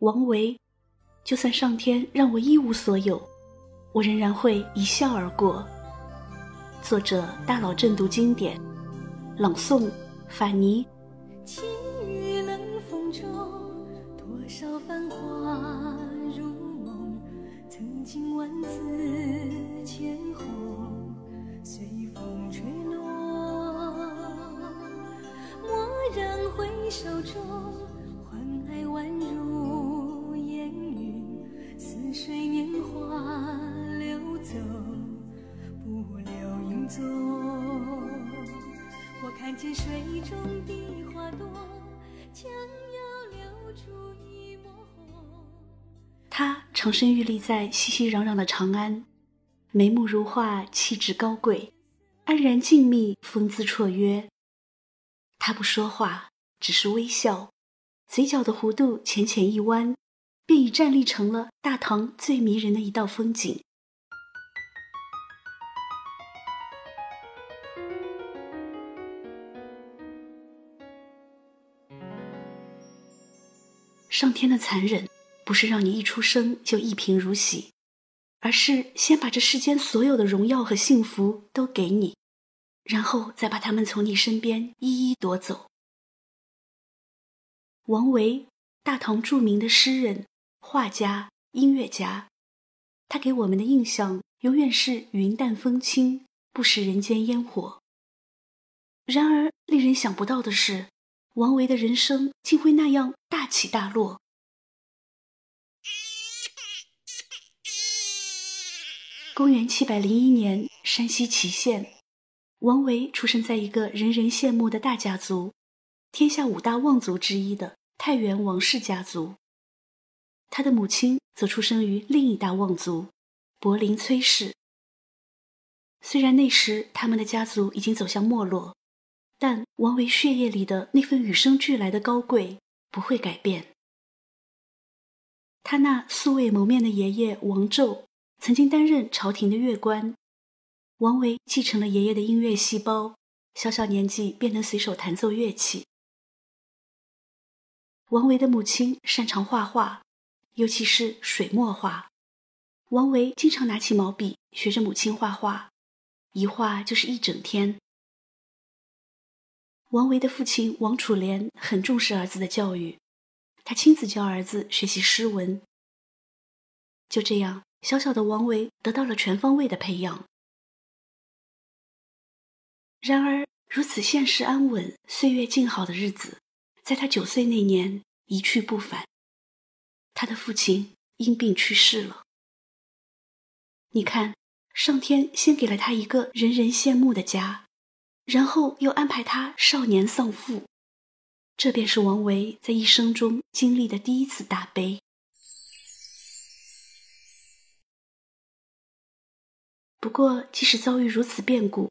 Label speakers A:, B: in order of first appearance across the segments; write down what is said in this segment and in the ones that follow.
A: 王维，就算上天让我一无所有，我仍然会一笑而过。作者：大佬正读经典，朗诵：法尼。
B: 轻雨冷风中，多少繁华如梦。曾经万紫千红，随风吹落。蓦然回首中，走，不留影踪。我看见水中的花朵，将要流出一抹红。
A: 他长身玉立在熙熙攘攘的长安，眉目如画，气质高贵，安然静谧，风姿绰约。他不说话，只是微笑，嘴角的弧度浅浅一弯，便已站立成了大唐最迷人的一道风景。上天的残忍，不是让你一出生就一贫如洗，而是先把这世间所有的荣耀和幸福都给你，然后再把他们从你身边一一夺走。王维，大唐著名的诗人、画家、音乐家，他给我们的印象永远是云淡风轻，不食人间烟火。然而，令人想不到的是，王维的人生竟会那样大起大落。公元七百零一年，山西祁县，王维出生在一个人人羡慕的大家族——天下五大望族之一的太原王氏家族。他的母亲则出生于另一大望族——柏林崔氏。虽然那时他们的家族已经走向没落。但王维血液里的那份与生俱来的高贵不会改变。他那素未谋面的爷爷王胄曾经担任朝廷的乐官，王维继承了爷爷的音乐细胞，小小年纪便能随手弹奏乐器。王维的母亲擅长画画，尤其是水墨画。王维经常拿起毛笔学着母亲画画，一画就是一整天。王维的父亲王楚莲很重视儿子的教育，他亲自教儿子学习诗文。就这样，小小的王维得到了全方位的培养。然而，如此现实安稳、岁月静好的日子，在他九岁那年一去不返。他的父亲因病去世了。你看，上天先给了他一个人人羡慕的家。然后又安排他少年丧父，这便是王维在一生中经历的第一次大悲。不过，即使遭遇如此变故，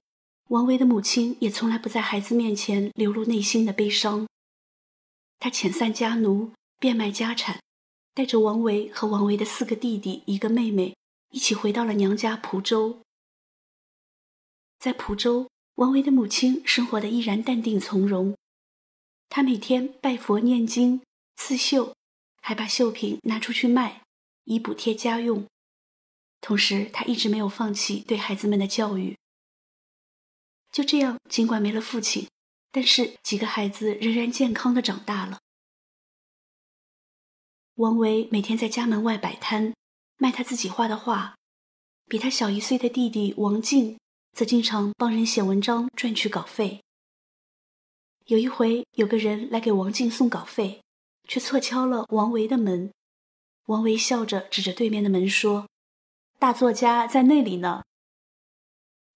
A: 王维的母亲也从来不在孩子面前流露内心的悲伤。她遣散家奴，变卖家产，带着王维和王维的四个弟弟、一个妹妹，一起回到了娘家蒲州。在蒲州。王维的母亲生活的依然淡定从容，她每天拜佛念经、刺绣，还把绣品拿出去卖，以补贴家用。同时，她一直没有放弃对孩子们的教育。就这样，尽管没了父亲，但是几个孩子仍然健康的长大了。王维每天在家门外摆摊，卖他自己画的画，比他小一岁的弟弟王静。则经常帮人写文章赚取稿费。有一回，有个人来给王静送稿费，却错敲了王维的门。王维笑着指着对面的门说：“大作家在那里呢。”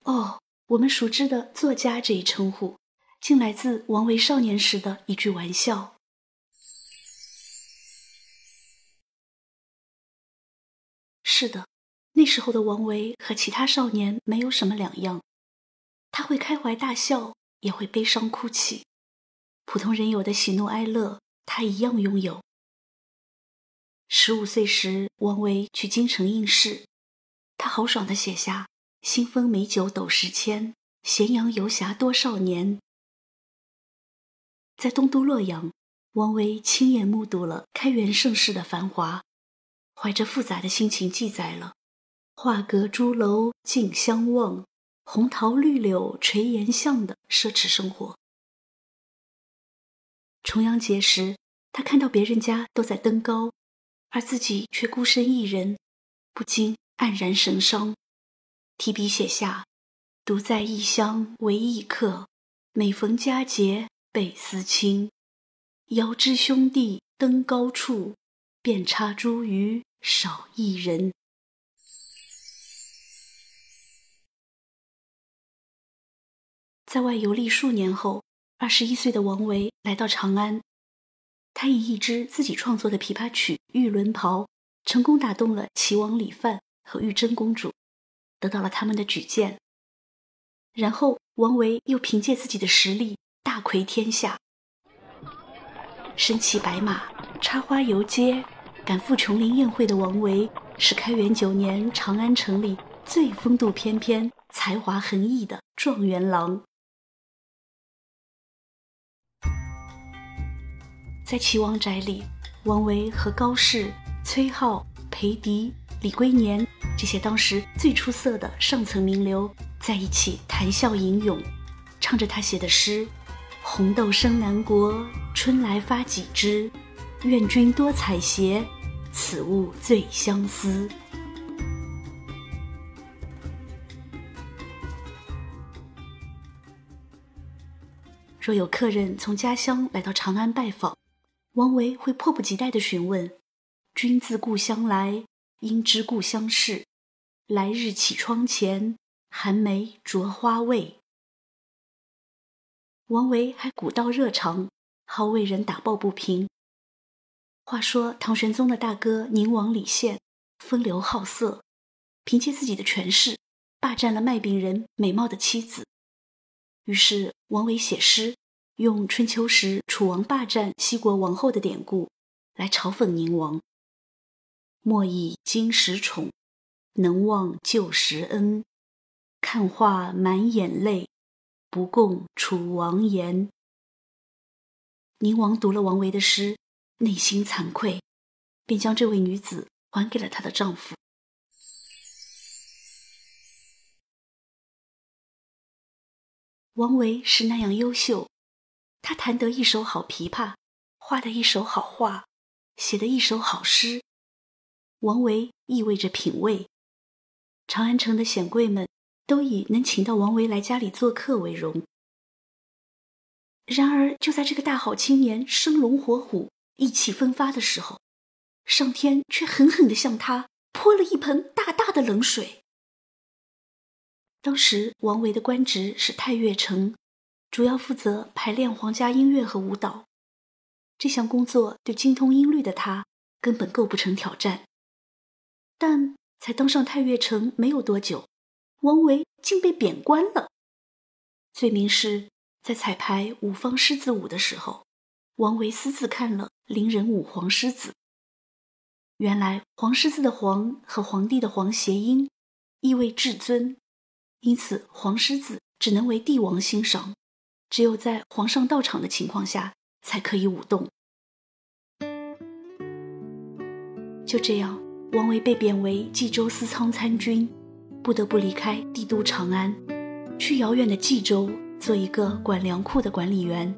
A: 哦，我们熟知的“作家”这一称呼，竟来自王维少年时的一句玩笑。是的。那时候的王维和其他少年没有什么两样，他会开怀大笑，也会悲伤哭泣，普通人有的喜怒哀乐，他一样拥有。十五岁时，王维去京城应试，他豪爽地写下“新丰美酒斗十千，咸阳游侠多少年”。在东都洛阳，王维亲眼目睹了开元盛世的繁华，怀着复杂的心情记载了“画阁朱楼竞相望，红桃绿柳垂檐巷”的奢侈生活。重阳节时，他看到别人家都在登高，而自己却孤身一人，不禁黯然神伤，提笔写下：“独在异乡为异客，每逢佳节倍思亲。遥知兄弟登高处，遍插茱萸少一人。”在外游历数年后。二十一岁的王维来到长安，他以一支自己创作的琵琶曲《玉轮袍》，成功打动了齐王李范和玉真公主，得到了他们的举荐。然后，王维又凭借自己的实力大魁天下，身骑白马，插花游街，赶赴琼林宴会的王维，是开元九年长安城里最风度翩翩、才华横溢的状元郎。在齐王宅里，王维和高适、崔颢、裴迪、李龟年这些当时最出色的上层名流在一起谈笑吟咏，唱着他写的诗：“红豆生南国，春来发几枝。愿君多采撷，此物最相思。”若有客人从家乡来到长安拜访，王维会迫不及待地询问：“君自故乡来，应知故乡事。来日绮窗前，寒梅著花未？”王维还古道热肠，好为人打抱不平。话说唐玄宗的大哥宁王李宪风流好色，凭借自己的权势，霸占了卖饼人美貌的妻子。于是王维写诗。用春秋时楚王霸占西国王后的典故来嘲讽宁王。莫以今时宠，能忘旧时恩。看画满眼泪，不共楚王言。宁王读了王维的诗，内心惭愧，便将这位女子还给了她的丈夫。王维是那样优秀。他弹得一手好琵琶，画得一手好画，写得一手好诗。王维意味着品味。长安城的显贵们都以能请到王维来家里做客为荣。然而，就在这个大好青年生龙活虎、意气风发的时候，上天却狠狠地向他泼了一盆大大的冷水。当时，王维的官职是太岳丞。主要负责排练皇家音乐和舞蹈，这项工作对精通音律的他根本构不成挑战。但才当上太岳丞没有多久，王维竟被贬官了。罪名是在彩排五方狮子舞的时候，王维私自看了伶人舞黄狮子。原来黄狮子的“黄”和皇帝的“皇”谐音，意味至尊，因此黄狮子只能为帝王欣赏。只有在皇上到场的情况下，才可以舞动。就这样，王维被贬为冀州司仓参军，不得不离开帝都长安，去遥远的冀州做一个管粮库的管理员。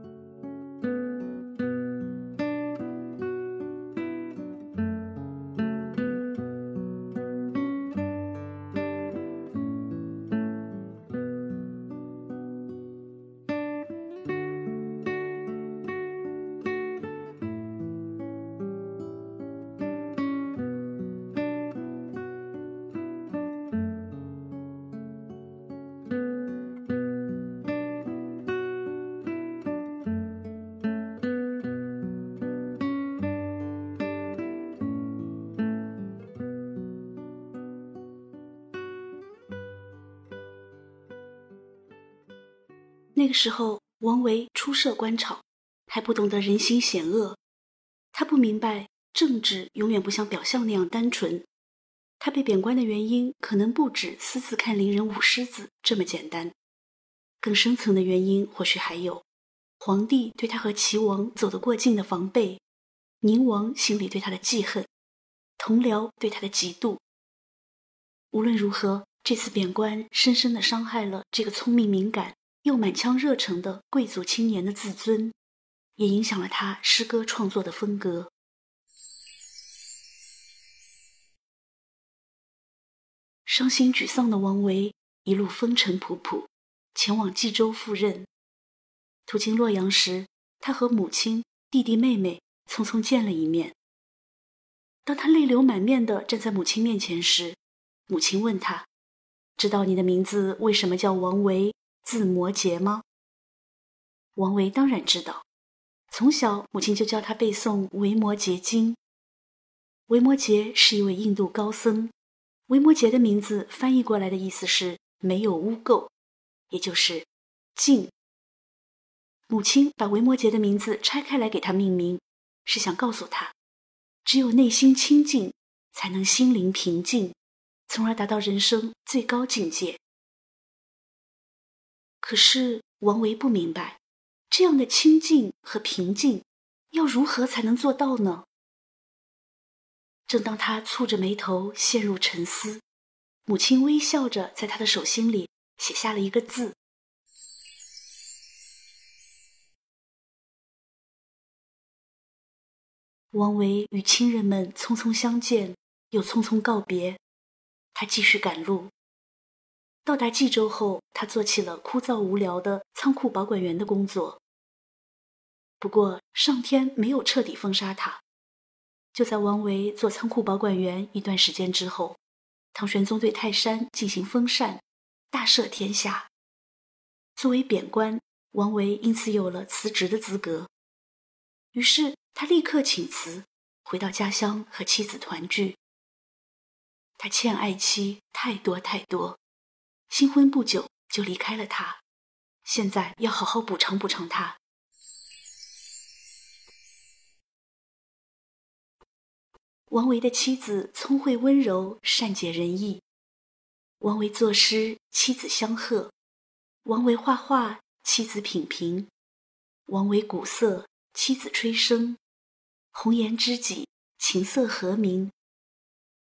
A: 个时候，王维初涉官场，还不懂得人心险恶。他不明白政治永远不像表象那样单纯。他被贬官的原因，可能不止私自看伶人舞狮子这么简单，更深层的原因或许还有：皇帝对他和齐王走得过近的防备，宁王心里对他的记恨，同僚对他的嫉妒。无论如何，这次贬官深深的伤害了这个聪明敏感又满腔热诚的贵族青年的自尊，也影响了他诗歌创作的风格。伤心沮丧的王维一路风尘仆仆，前往冀州赴任。途经洛阳时，他和母亲、弟弟、妹妹匆匆见了一面。当他泪流满面的站在母亲面前时，母亲问他：“知道你的名字为什么叫王维，字摩诘吗？”王维当然知道，从小母亲就教他背诵《维摩诘经》。维摩诘是一位印度高僧，维摩诘的名字翻译过来的意思是“没有污垢”，也就是净。母亲把维摩诘的名字拆开来给他命名，是想告诉他，只有内心清净，才能心灵平静。从而达到人生最高境界。可是王维不明白，这样的清静和平静，要如何才能做到呢？正当他蹙着眉头陷入沉思，母亲微笑着在他的手心里写下了一个字。王维与亲人们匆匆相见，又匆匆告别。他继续赶路。到达冀州后，他做起了枯燥无聊的仓库保管员的工作。不过，上天没有彻底封杀他。就在王维做仓库保管员一段时间之后，唐玄宗对泰山进行封禅，大赦天下。作为贬官，王维因此有了辞职的资格。于是，他立刻请辞，回到家乡和妻子团聚。他欠爱妻太多太多，新婚不久就离开了他，现在要好好补偿补偿他。王维的妻子聪慧温柔，善解人意。王维作诗，妻子相和；王维画画，妻子品评；王维鼓瑟，妻子吹笙。红颜知己，琴瑟和鸣。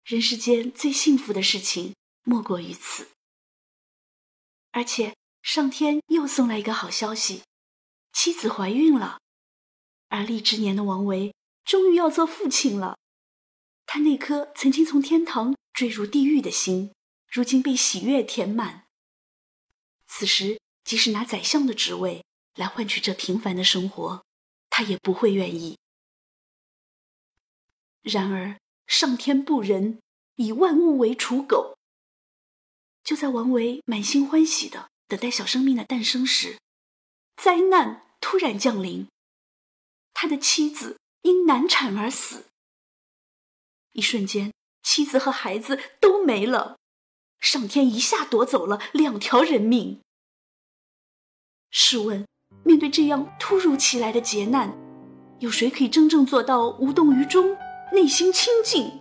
A: 人世间最幸福的事情莫过于此，而且上天又送来一个好消息，妻子怀孕了，而立之年的王维终于要做父亲了。他那颗曾经从天堂坠入地狱的心，如今被喜悦填满。此时，即使拿宰相的职位来换取这平凡的生活，他也不会愿意。然而。上天不仁，以万物为刍狗。就在王维满心欢喜的等待小生命的诞生时，灾难突然降临，他的妻子因难产而死。一瞬间，妻子和孩子都没了，上天一下夺走了两条人命。试问，面对这样突如其来的劫难，有谁可以真正做到无动于衷？内心清净。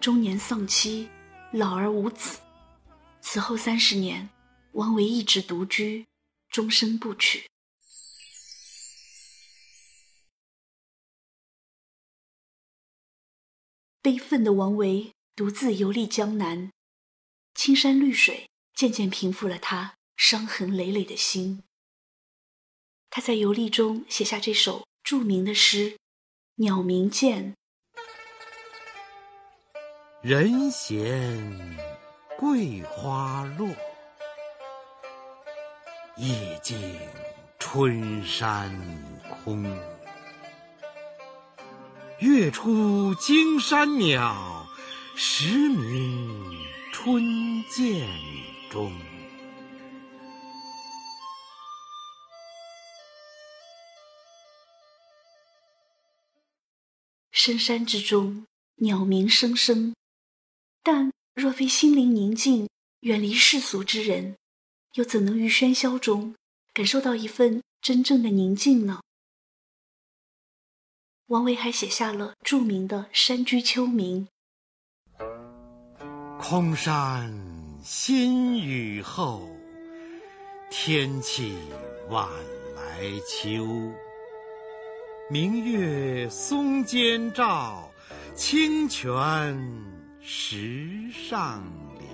A: 中年丧妻，老而无子，此后三十年，王维一直独居，终身不娶。悲愤的王维独自游历江南。青山绿水渐渐平复了他伤痕累累的心。他在游历中写下这首著名的诗《鸟鸣涧》：“
C: 人闲桂花落，夜静春山空。月出惊山鸟，时鸣春涧中。
A: 深山之中，鸟鸣声声，但若非心灵宁静、远离世俗之人，又怎能于喧嚣中感受到一份真正的宁静呢？王维还写下了著名的《山居秋暝》：“
C: 空山新雨后，天气晚来秋。明月松间照，清泉石上流。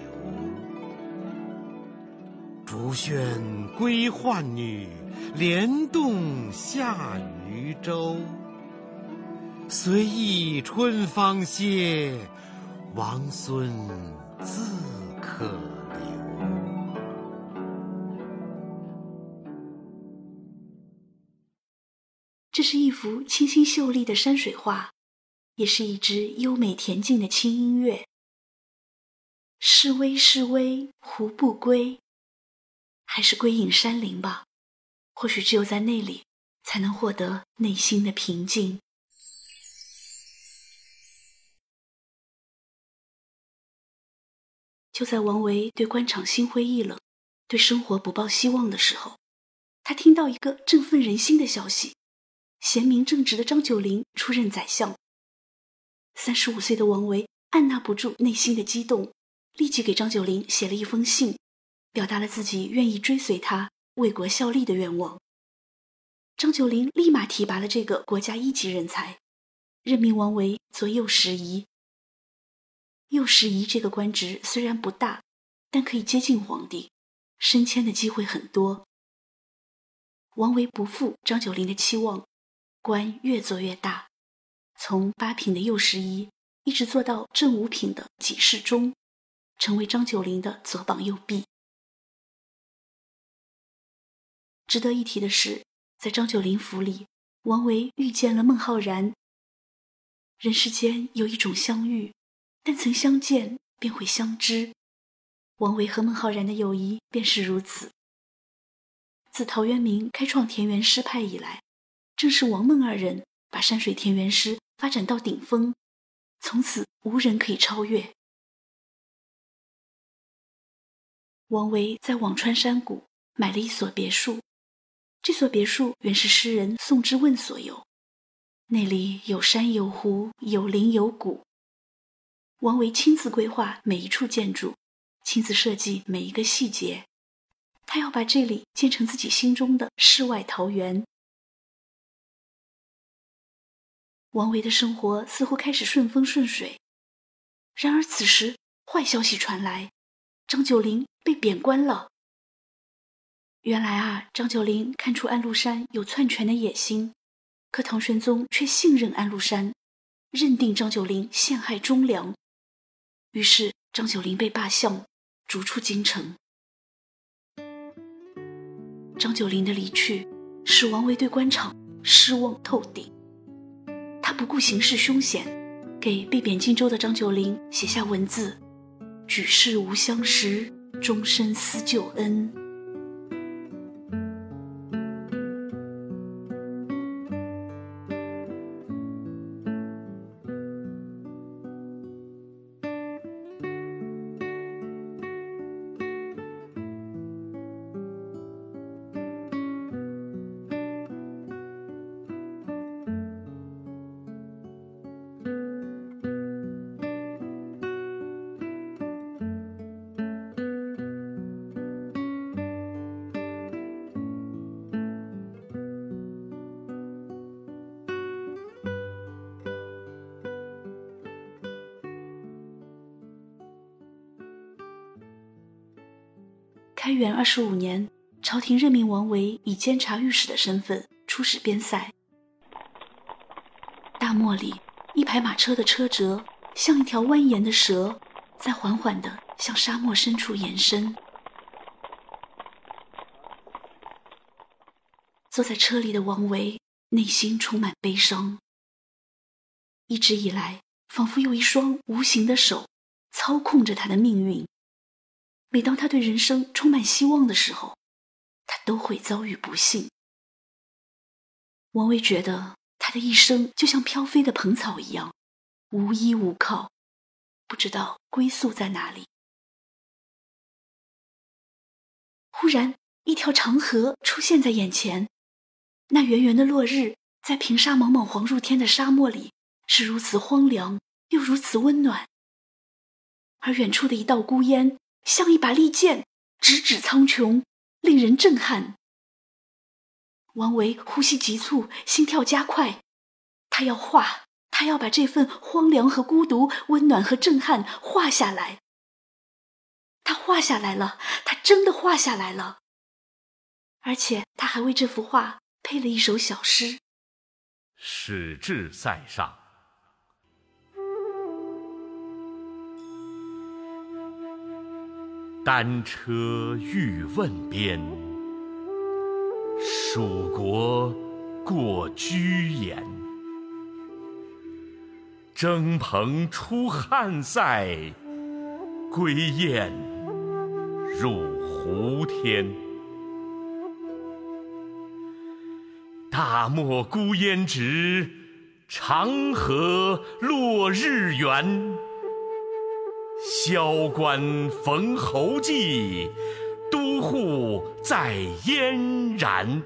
C: 竹喧归浣女，莲动下渔舟。随意春芳歇，王孙自可留。”
A: 这是一幅清新秀丽的山水画，也是一支优美恬静的轻音乐。是微是微，胡不归？还是归隐山林吧。或许只有在那里，才能获得内心的平静。就在王维对官场心灰意冷，对生活不抱希望的时候，他听到一个振奋人心的消息。贤明正直的张九龄出任宰相。三十五岁的王维按捺不住内心的激动，立即给张九龄写了一封信，表达了自己愿意追随他为国效力的愿望。张九龄立马提拔了这个国家一级人才，任命王维做右拾遗。右拾遗这个官职虽然不大，但可以接近皇帝，升迁的机会很多。王维不负张九龄的期望。官越做越大，从八品的右拾遗，一直做到正五品的给事中，成为张九龄的左膀右臂。值得一提的是，在张九龄府里，王维遇见了孟浩然。人世间有一种相遇，但曾相见便会相知。王维和孟浩然的友谊便是如此。自陶渊明开创田园诗派以来。正是王孟二人把山水田园诗发展到顶峰，从此无人可以超越。王维在辋川山谷买了一所别墅，这所别墅原是诗人宋之问所有，那里有山有湖有林有谷。王维亲自规划每一处建筑，亲自设计每一个细节，他要把这里建成自己心中的世外桃源。王维的生活似乎开始顺风顺水，然而此时坏消息传来，张九龄被贬官了。原来啊，张九龄看出安禄山有篡权的野心，可唐玄宗却信任安禄山，认定张九龄陷害忠良，于是张九龄被罢相，逐出京城。张九龄的离去，使王维对官场失望透顶。他不顾形势凶险，给被贬荆州的张九龄写下文字：“举世无相识，终身思旧恩。”开元二十五年，朝廷任命王维以监察御史的身份出使边塞。大漠里，一排马车的车辙像一条蜿蜒的蛇，在缓缓地向沙漠深处延伸。坐在车里的王维内心充满悲伤。一直以来，仿佛有一双无形的手操控着他的命运。每当他对人生充满希望的时候，他都会遭遇不幸。王维觉得他的一生就像飘飞的蓬草一样，无依无靠，不知道归宿在哪里。忽然，一条长河出现在眼前，那圆圆的落日在平沙莽莽黄入天的沙漠里，是如此荒凉又如此温暖。而远处的一道孤烟，像一把利剑，直指苍穹，令人震撼。王维呼吸急促，心跳加快，他要画，他要把这份荒凉和孤独、温暖和震撼画下来。他画下来了，他真的画下来了，而且他还为这幅画配了一首小诗：“
D: 始至塞上，单车欲问边，蜀国过居延。征蓬出汉塞，归雁。”入胡天，大漠孤烟直，长河落日圆。萧关逢侯骑，都护在燕然。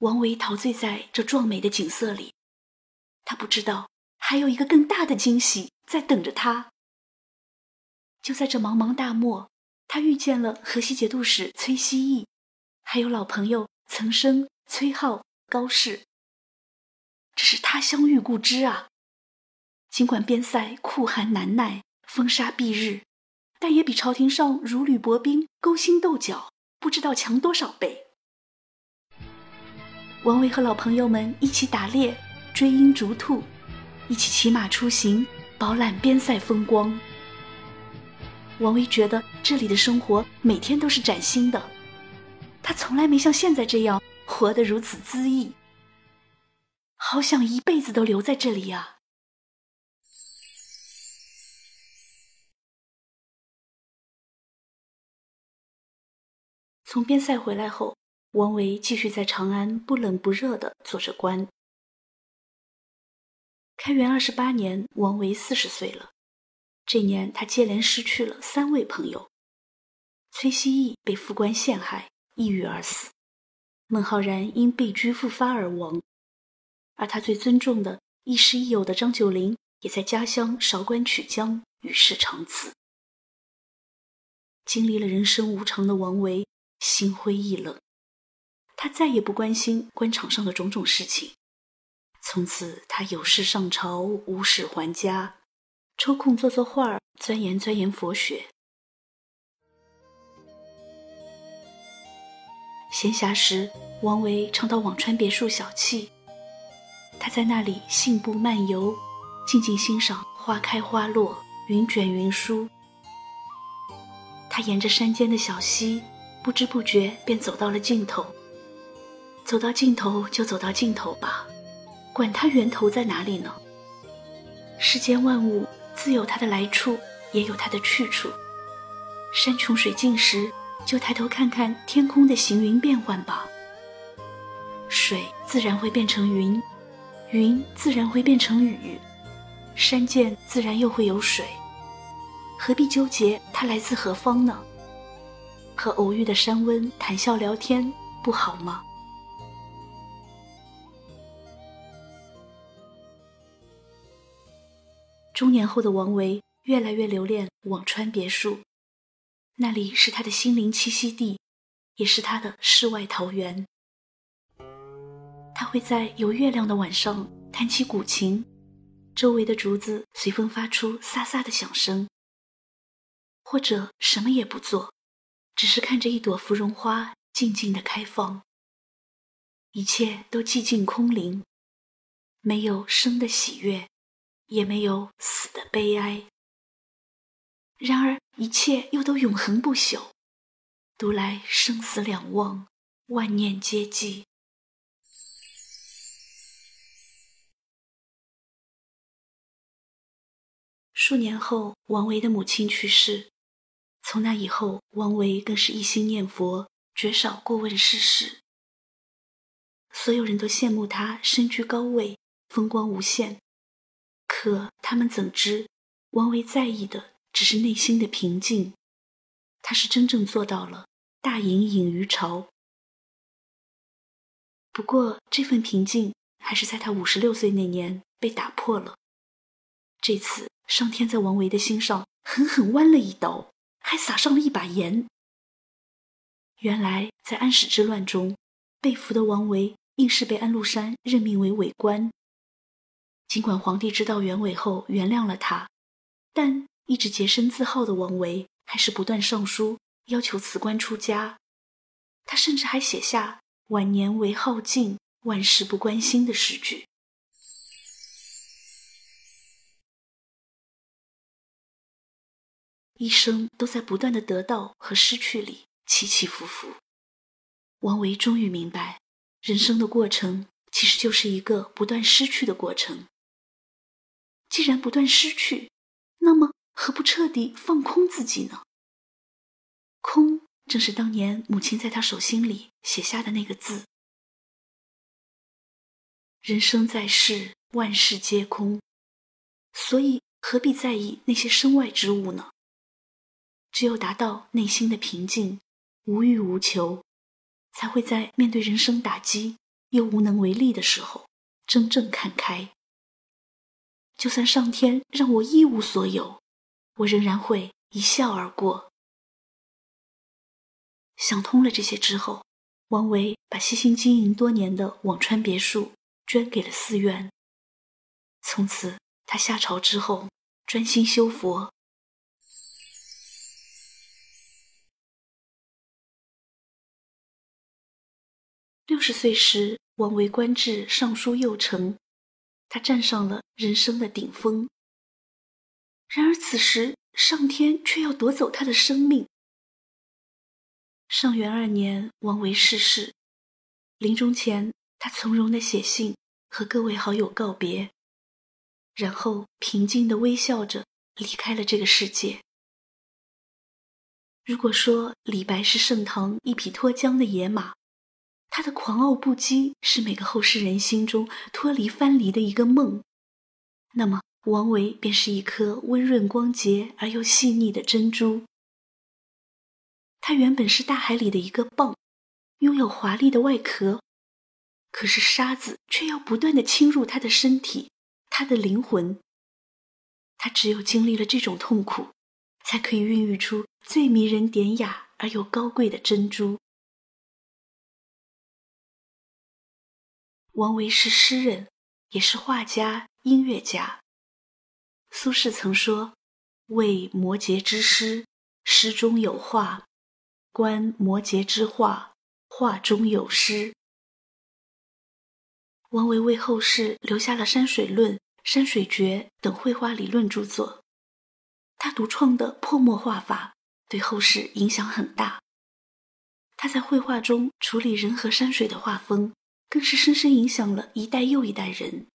A: 王维陶醉在这壮美的景色里，他不知道还有一个更大的惊喜在等着他。就在这茫茫大漠，他遇见了河西节度使崔希义，还有老朋友岑参、崔颢、高适。这是他乡遇故知啊！尽管边塞酷寒难耐、风沙蔽日，但也比朝廷上如履薄冰、勾心斗角不知道强多少倍。王维和老朋友们一起打猎、追鹰逐兔，一起骑马出行，饱览边塞风光。王维觉得这里的生活每天都是崭新的，他从来没像现在这样活得如此恣意。好想一辈子都留在这里呀！从边塞回来后。王维继续在长安不冷不热的做着官。开元二十八年，王维四十岁了。这年，他接连失去了三位朋友：崔希义被副官陷害，抑郁而死；孟浩然因被拘复发而亡；而他最尊重的亦师亦友的张九龄，也在家乡韶关曲江与世长辞。经历了人生无常的王维，心灰意冷。他再也不关心官场上的种种事情，从此他有事上朝，无事还家，抽空做做画儿，钻研钻研佛学。闲暇时，王维常到辋川别墅小憩，他在那里信步漫游，静静欣赏花开花落，云卷云舒。他沿着山间的小溪，不知不觉便走到了尽头。走到尽头就走到尽头吧，管它源头在哪里呢？世间万物自有它的来处，也有它的去处。山穷水尽时，就抬头看看天空的行云变幻吧。水自然会变成云，云自然会变成雨，山涧自然又会有水。何必纠结它来自何方呢？和偶遇的山温谈笑聊天，不好吗？中年后的王维越来越留恋辋川别墅，那里是他的心灵栖息地，也是他的世外桃源。他会在有月亮的晚上弹起古琴，周围的竹子随风发出飒飒的响声。或者什么也不做，只是看着一朵芙蓉花静静的开放，一切都寂静空灵，没有生的喜悦，也没有死的悲哀。然而一切又都永恒不朽，读来生死两忘，万念皆寂。数年后，王维的母亲去世。从那以后，王维更是一心念佛，绝少过问世事。所有人都羡慕他身居高位，风光无限。可他们怎知，王维在意的只是内心的平静。他是真正做到了大隐隐于朝。不过，这份平静还是在他五十六岁那年被打破了。这次。上天在王维的心上狠狠剜了一刀，还撒上了一把盐。原来在安史之乱中，被俘的王维硬是被安禄山任命为伪官。尽管皇帝知道原委后原谅了他，但一直洁身自好的王维还是不断上书要求辞官出家。他甚至还写下“晚年唯好静，万事不关心”的诗句。一生都在不断的得到和失去里起起伏伏。王维终于明白，人生的过程其实就是一个不断失去的过程。既然不断失去，那么何不彻底放空自己呢？空，正是当年母亲在他手心里写下的那个字。人生在世，万事皆空，所以何必在意那些身外之物呢？只有达到内心的平静，无欲无求，才会在面对人生打击又无能为力的时候，真正看开。就算上天让我一无所有，我仍然会一笑而过。想通了这些之后，王维把悉心经营多年的辋川别墅捐给了寺院。从此，他下朝之后专心修佛。六十岁时，王维官至尚书右丞，他站上了人生的顶峰。然而此时，上天却要夺走他的生命。上元二年，王维逝世，临终前，他从容的写信和各位好友告别，然后平静的微笑着离开了这个世界。如果说李白是盛唐一匹脱缰的野马，他的狂傲不羁是每个后世人心中脱离藩篱的一个梦，那么王维便是一颗温润光洁而又细腻的珍珠。他原本是大海里的一个蚌，拥有华丽的外壳，可是沙子却要不断的侵入他的身体，他的灵魂。他只有经历了这种痛苦，才可以孕育出最迷人典雅而又高贵的珍珠。王维是诗人，也是画家、音乐家。苏轼曾说：“为摩诘之诗，诗中有画；观摩诘之画，画中有诗。”王维为后世留下了《山水论》《山水诀》等绘画理论著作。他独创的泼墨画法对后世影响很大。他在绘画中处理人和山水的画风。更是深深影响了一代又一代人。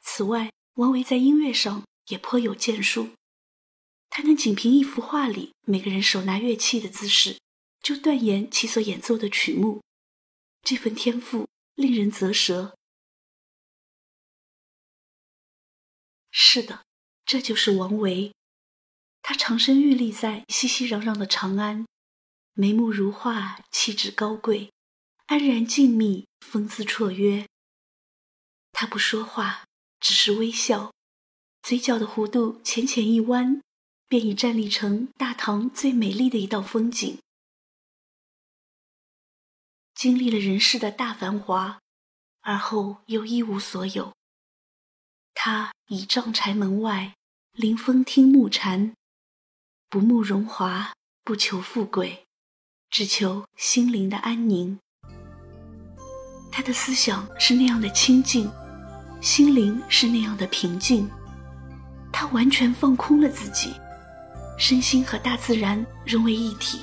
A: 此外，王维在音乐上也颇有建树。他能仅凭一幅画里每个人手拿乐器的姿势，就断言其所演奏的曲目。这份天赋令人啧舌。是的，这就是王维。他长身玉立在熙熙攘攘的长安，眉目如画，气质高贵。安然静谧，风姿绰约。他不说话，只是微笑，嘴角的弧度浅浅一弯，便已站立成大唐最美丽的一道风景。经历了人世的大繁华，而后又一无所有。他倚杖柴门外，临风听暮蝉，不慕荣华，不求富贵，只求心灵的安宁。
B: 他的思想是那样的清净，心灵是那样的平静。他完全放空了自己，身心和大自然融为一体，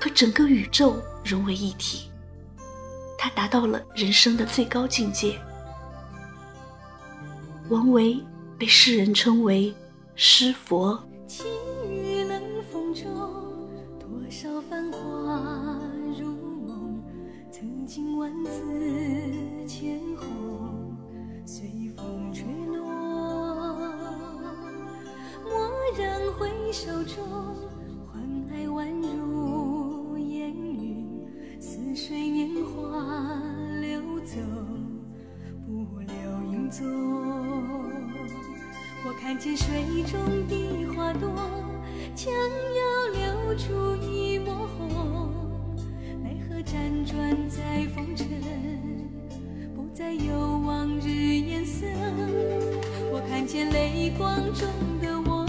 B: 和整个宇宙融为一体。他达到了人生的最高境界。王维被世人称为诗佛。
E: 见水中的花朵，将要流出一抹红，奈何辗转在风尘，不再有往日颜色，我看见泪光中的我，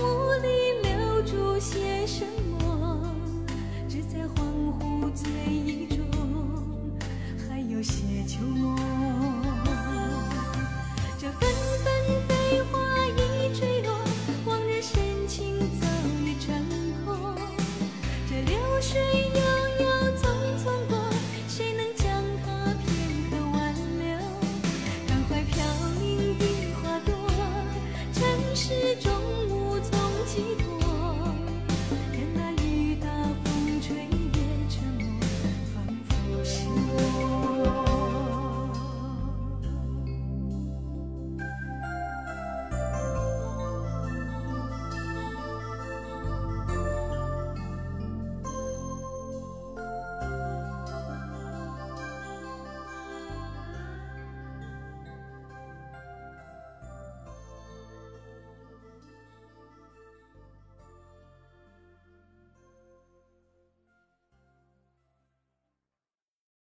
E: 无力留住些什么，只在恍惚醉意中，还有些旧梦。